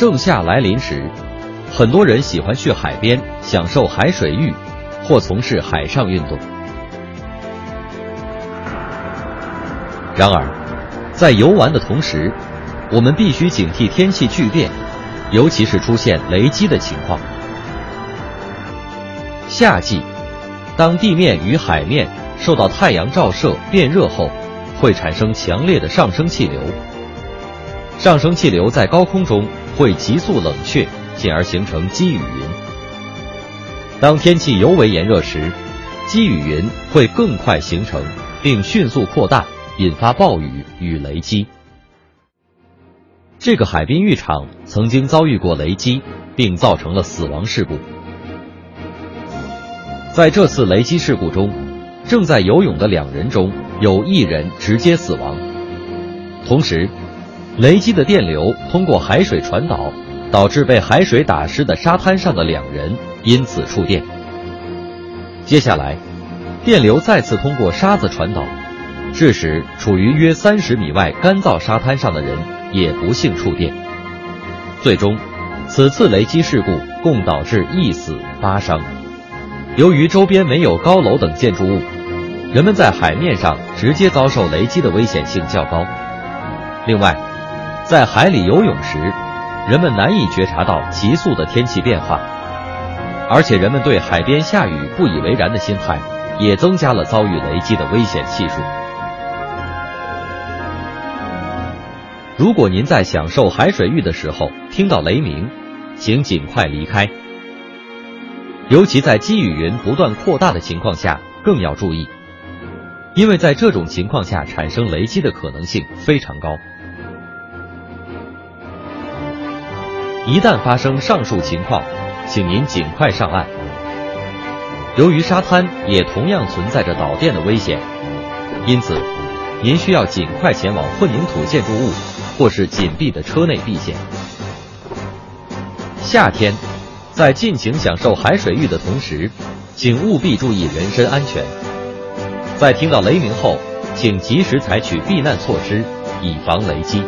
盛夏来临时，很多人喜欢去海边享受海水浴，或从事海上运动。然而，在游玩的同时，我们必须警惕天气巨变，尤其是出现雷击的情况。夏季，当地面与海面受到太阳照射变热后，会产生强烈的上升气流。上升气流在高空中会急速冷却，进而形成积雨云。当天气尤为炎热时，积雨云会更快形成，并迅速扩大，引发暴雨与雷击。这个海滨浴场曾经遭遇过雷击，并造成了死亡事故。在这次雷击事故中，正在游泳的两人中有一人直接死亡，同时。雷击的电流通过海水传导，导致被海水打湿的沙滩上的两人因此触电。接下来，电流再次通过沙子传导，致使处于约三十米外干燥沙滩上的人也不幸触电。最终，此次雷击事故共导致一死八伤。由于周边没有高楼等建筑物，人们在海面上直接遭受雷击的危险性较高。另外，在海里游泳时，人们难以觉察到急速的天气变化，而且人们对海边下雨不以为然的心态，也增加了遭遇雷击的危险系数。如果您在享受海水浴的时候听到雷鸣，请尽快离开。尤其在积雨云不断扩大的情况下，更要注意，因为在这种情况下产生雷击的可能性非常高。一旦发生上述情况，请您尽快上岸。由于沙滩也同样存在着导电的危险，因此您需要尽快前往混凝土建筑物或是紧闭的车内避险。夏天，在尽情享受海水浴的同时，请务必注意人身安全。在听到雷鸣后，请及时采取避难措施，以防雷击。